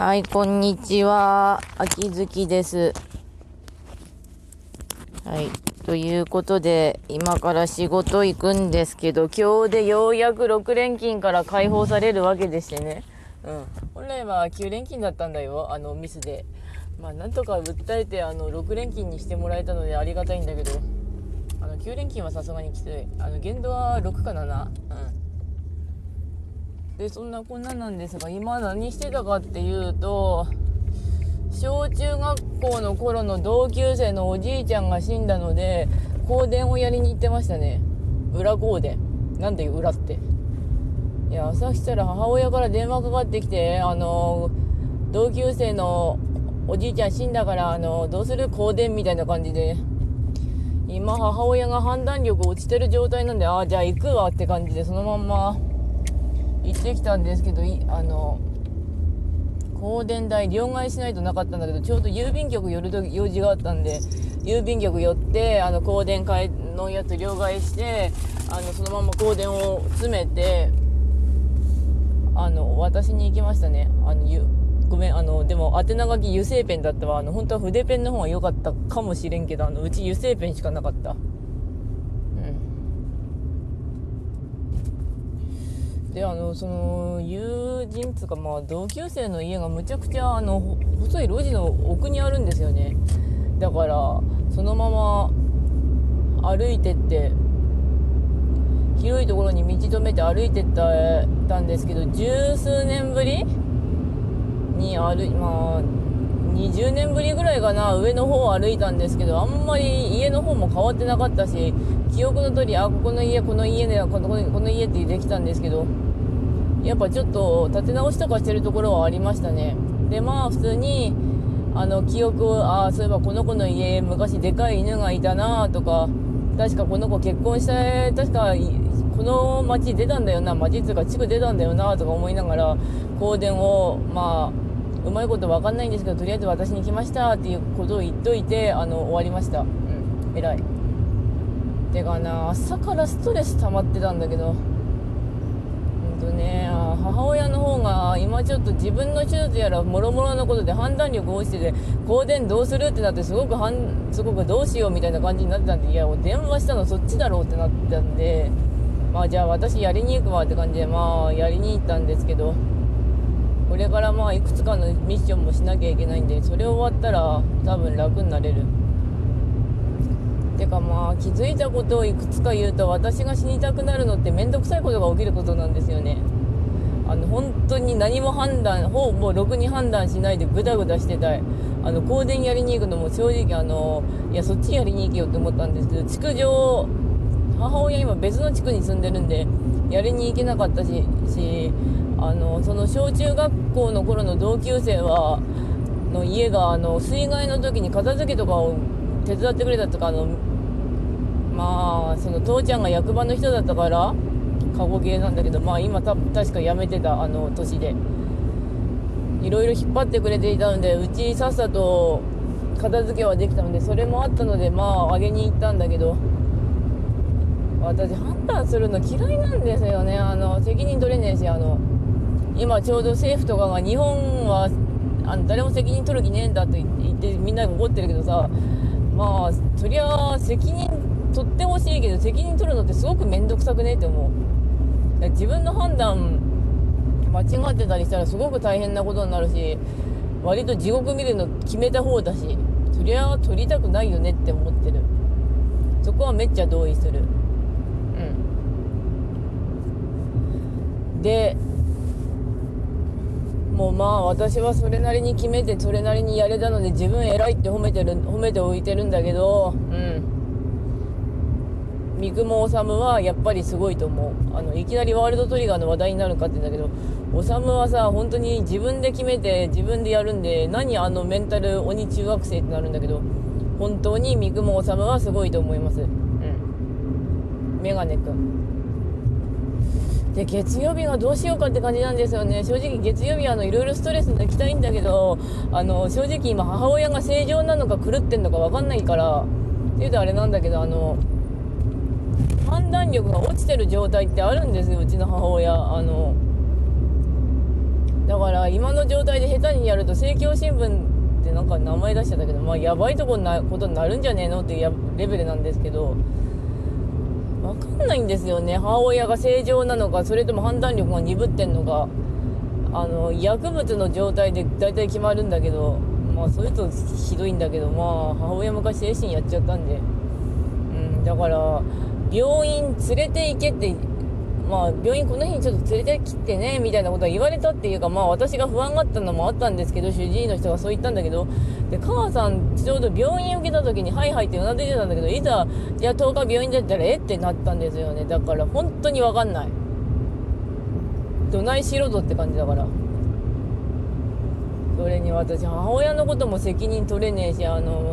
はい、こんにちは。秋月です。はい。ということで、今から仕事行くんですけど、今日でようやく6連勤から解放されるわけでしてね。うん。本来は9連勤だったんだよ。あの、ミスで。まあ、なんとか訴えて、あの、6連勤にしてもらえたのでありがたいんだけど、あの、9連勤はさすがにきつい。あの、限度は6か7。うん。でそんなこんななんですが今何してたかっていうと小中学校の頃の同級生のおじいちゃんが死んだので香典をやりに行ってましたね。裏香典。なんで裏って。いや朝したら母親から電話かかってきてあの同級生のおじいちゃん死んだからあのどうする香典みたいな感じで。今母親が判断力落ちてる状態なんでああじゃあ行くわって感じでそのまんま行ってきたんですけどあの香典代両替しないとなかったんだけどちょうど郵便局寄る時用事があったんで郵便局寄ってあの香典会のやつ両替してあのそのまま香典を詰めてあの渡しに行きましたね。あのごめんあのでも宛名書き油性ペンだったわ。あの本当は筆ペンの方が良かったかもしれんけどあのうち油性ペンしかなかった。であのその友人つうかまあ同級生の家がむちゃくちゃあの細い路地の奥にあるんですよね。だからそのまま歩いてって広いところに道止めて歩いてったたんですけど十数年ぶりに歩いまあ20年ぶりぐらいかな上の方を歩いたんですけどあんまり家の方も変わってなかったし記憶の通りあここの家この家でこのこの家ってできたんですけどやっぱちょっと立て直しとかしてるところはありましたね。でまあ普通にあの記憶をああそういえばこの子の家昔でかい犬がいたなとか確かこの子結婚して確かこの町出たんだよな町っていうか地区出たんだよなとか思いながら香典をまあうまいこと分かんないんですけどとりあえず私に来ましたっていうことを言っといてあの終わりました。うん。偉い。てかな朝からストレス溜まってたんだけど。とね母親の方が今ちょっと自分の手術やらもろもろのことで判断力落ちてて香典どうするってなってすごくはんすごくどうしようみたいな感じになってたんでいや電話したのそっちだろうってなってたんでまあじゃあ私やりに行くわって感じでまあやりに行ったんですけどこれからまあいくつかのミッションもしなきゃいけないんでそれ終わったら多分楽になれる。てかまあ気づいたことをいくつか言うと私が死にたくなるのって面倒くさいことが起きることなんですよね。あの本当に何も判断ほぼろくに判断しないでグダグダしてたい。あの香典やりに行くのも正直あのいやそっちやりに行けよって思ったんです。けど築上母親今別の地区に住んでるんでやりに行けなかったししあのその小中学校の頃の同級生はの家があの水害の時に片付けとかを手伝ってくれたとかあのまあその父ちゃんが役場の人だったから過去形なんだけどまあ今た確か辞めてたあの年で。いろいろ引っ張ってくれていたのでうちさっさと片付けはできたのでそれもあったのでまああげに行ったんだけど私判断するの嫌いなんですよね。あの責任取れねえしあの今ちょうど政府とかが日本はあの誰も責任取る気ねえんだと言ってみんなが怒ってるけどさまあそりゃ責任取ってほしいけど責任取るのってすごく面倒くさくねって思う。自分の判断間違ってたりしたらすごく大変なことになるし割と地獄見るの決めた方だしそりゃ取りたくないよねって思ってる。そこはめっちゃ同意する。うん。でもうまあ私はそれなりに決めてそれなりにやれたので自分偉いって褒めてる褒めておいてるんだけどうん。三雲治はやっぱりすごいと思う。あのいきなりワールドトリガーの話題になるかって言うんだけど治はさ本当に自分で決めて自分でやるんで何あのメンタル鬼中学生ってなるんだけど本当に三雲治はすごいと思います。うんメガネくんで月曜日はどうしようかって感じなんですよね。正直月曜日はいろいろストレス抜きたいんだけどあの正直今母親が正常なのか狂ってんのか分かんないからっていうとあれなんだけどあの判断力が落ちてる状態ってあるんですようちの母親。あのだから今の状態で下手にやると政教新聞ってなんか名前出しちゃったけどまあやばいとこなことになるんじゃねえのっていうレベルなんですけど分かんないんですよね。母親が正常なのかそれとも判断力が鈍ってんのか。あの薬物の状態で大体決まるんだけどまあそれとひどいんだけどまあ母親昔精神やっちゃったんで。うんだから病院連れて行けってまあ、病院この日にちょっと連れてきてね、みたいなことは言われたっていうか、まあ私が不安があったのもあったんですけど、主治医の人がそう言ったんだけど、で、母さん、ちょうど病院受けた時に、はいはいってうなずいてたんだけど、いざ、じゃあ10日病院だったら、えってなったんですよね。だから本当にわかんない。どないしろとって感じだから。それに私、母親のことも責任取れねえし、あの、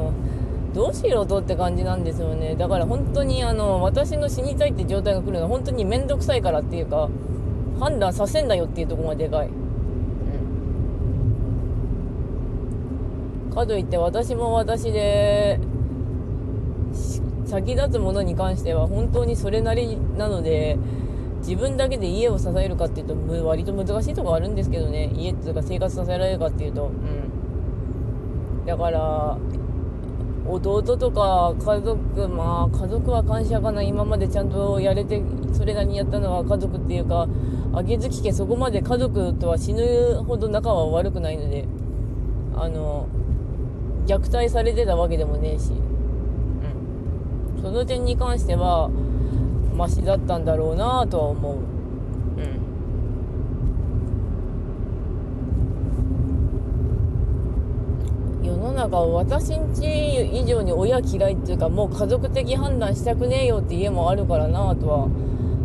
どうしろとって感じなんですよね。だから本当にあの私の死にたいって状態が来るのは本当に面倒くさいからっていうか判断させんだよっていうところがでかい、うん、かといって私も私で先立つものに関しては本当にそれなりなので自分だけで家を支えるかっていうと割と難しいところあるんですけどね。家っていうか生活させられるかっていうと。うん。だから弟とか家族まあ家族は感謝かな今までちゃんとやれてそれなりにやったのは家族っていうか秋月家そこまで家族とは死ぬほど仲は悪くないのであの虐待されてたわけでもねえし、うん、その点に関してはマシだったんだろうなとは思う。中私んち以上に親嫌いっていうかもう家族的判断したくねえよって家もあるからなとは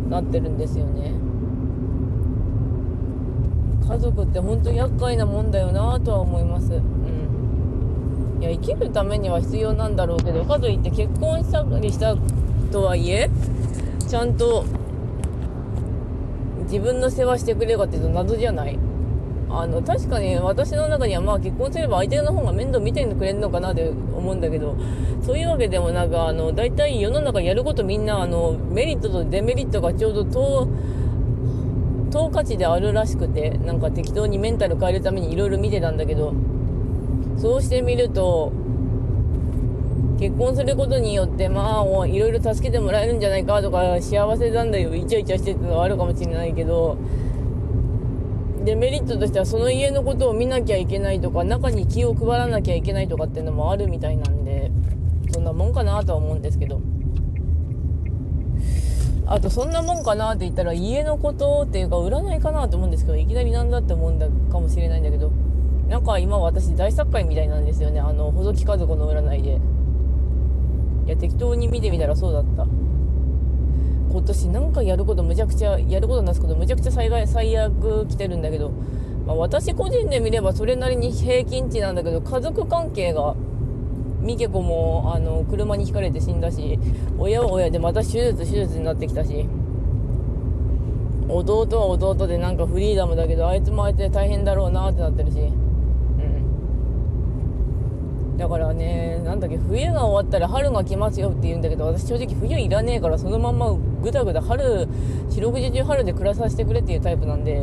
なってるんですよね。家族って本当に厄介なもんだよなとは思います。うん。いや生きるためには必要なんだろうけどかといって結婚したりしたとはいえちゃんと自分の世話してくれるかっていうと謎じゃない？あの確かに私の中にはまあ結婚すれば相手の方が面倒見てくれるのかなって思うんだけどそういうわけでもなくあの大体世の中やることみんなあのメリットとデメリットがちょうど等等価値であるらしくてなんか適当にメンタル変えるためにいろいろ見てたんだけどそうしてみると結婚することによってまあいろいろ助けてもらえるんじゃないかとか幸せなんだよイチャイチャしてってのはあるかもしれないけどデメリットとしてはその家のことを見なきゃいけないとか中に気を配らなきゃいけないとかっていうのもあるみたいなんでそんなもんかなとは思うんですけど。あとそんなもんかなって言ったら家のことっていうか占いかなと思うんですけどいきなりなんだって思うんだかもしれないんだけどなんか今私大作会みたいなんですよね。あの細木和子の占いで。いや適当に見てみたらそうだった。今年なんかやることむちゃくちゃやることなすことむちゃくちゃ災害最悪来てるんだけど、まあ、私個人で見ればそれなりに平均値なんだけど家族関係がミケ子もあの車にひかれて死んだし親は親でまた手術手術になってきたし弟は弟でなんかフリーダムだけどあいつもあいつで大変だろうなってなってるし。だからね、なんだっけ、冬が終わったら春が来ますよって言うんだけど、私正直冬いらねえから、そのまんまぐだぐだ春、四六時中春で暮らさせてくれっていうタイプなんで、う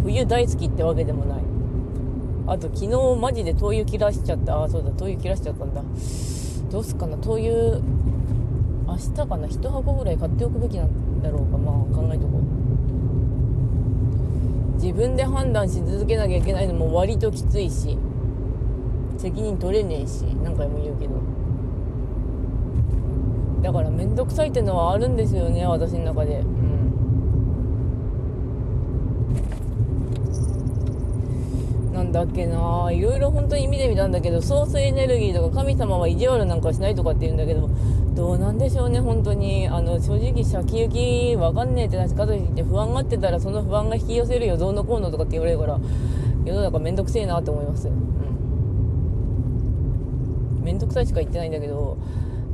ん。冬大好きってわけでもない。あと、昨日マジで灯油切らしちゃった。あ、そうだ、灯油切らしちゃったんだ。どうすっかな、灯油、明日かな、1箱ぐらい買っておくべきなんだろうか。まあ、考えとこう。自分で判断し続けなきゃいけないのも割ときついし。責任取れねえし何回も言うけど。だから面倒くさいってのはあるんですよね私の中で。うん。なんだっけないろいろ本当に見てみたんだけどソースエネルギーとか神様は意地悪なんかしないとかって言うんだけどどうなんでしょうね本当に。あの正直先行きわかんねえってなかといって不安がってたらその不安が引き寄せるよどうのこうのとかって言われるから世の中めんどくせえなって思います。うん。面倒くさいしか言ってないんだけど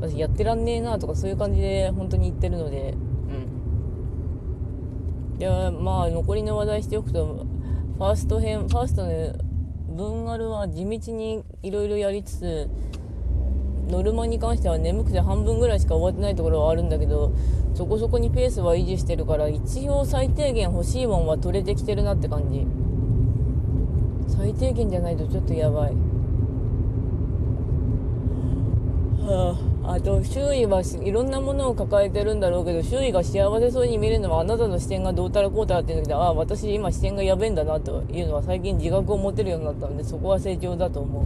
私やってらんねえなとかそういう感じで本当に言ってるので。うん。でまあ残りの話題しておくとファースト編ファーストの文丸は地道にいろいろやりつつノルマに関しては眠くて半分ぐらいしか終わってないところはあるんだけどそこそこにペースは維持してるから一応最低限欲しいもんは取れてきてるなって感じ。最低限じゃないとちょっとやばいはあ、あと周囲はいろんなものを抱えてるんだろうけど周囲が幸せそうに見れるのはあなたの視点がどうたらこうたらって言うんだけどああ私今視点がやべえんだなというのは最近自覚を持てるようになったのでそこは成長だと思う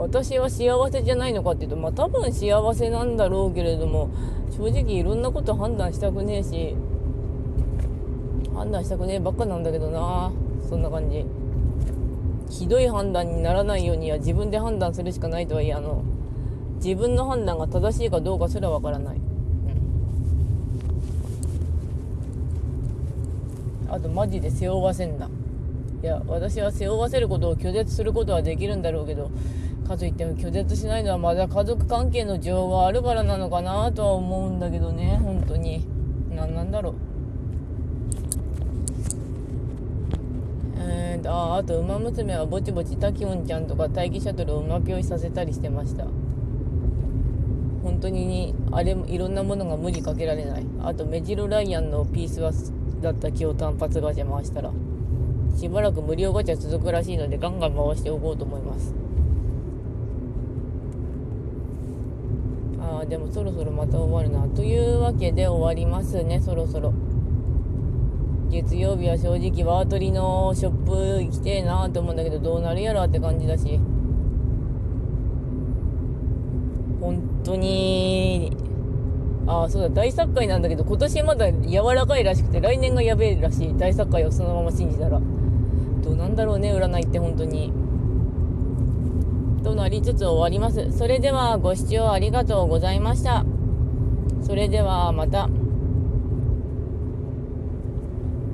私は幸せじゃないのかっていうとまあ多分幸せなんだろうけれども正直いろんなこと判断したくねえし判断したくねえばっかなんだけどなそんな感じ。ひどい判断にならないようには自分で判断するしかないとはいえあの自分の判断が正しいかどうかすらわからない、うん、あとマジで背負わせんな。いや私は背負わせることを拒絶することはできるんだろうけどかといっても拒絶しないのはまだ家族関係の情があるからなのかなとは思うんだけどね本当に。何なんだろう。ああと「ウマ娘」はぼちぼちタキオンちゃんとか待機シャトルを馬ぴょいさせたりしてました。本当にあれもいろんなものが無理かけられない。あとメジロライアンのピースはだった気を単発ガチャ回したら。しばらく無料ガチャ続くらしいのでガンガン回しておこうと思います。ああでもそろそろまた終わるな。というわけで終わりますねそろそろ。月曜日は正直ワートリのショップ行きてえなと思うんだけどどうなるやろって感じだし。本当に。ああそうだ大作会なんだけど今年まだ柔らかいらしくて来年がやべえらしい。大作会をそのまま信じたら。どうなんだろうね占いって本当に。となりつつ終わります。それではご視聴ありがとうございました。それではまた。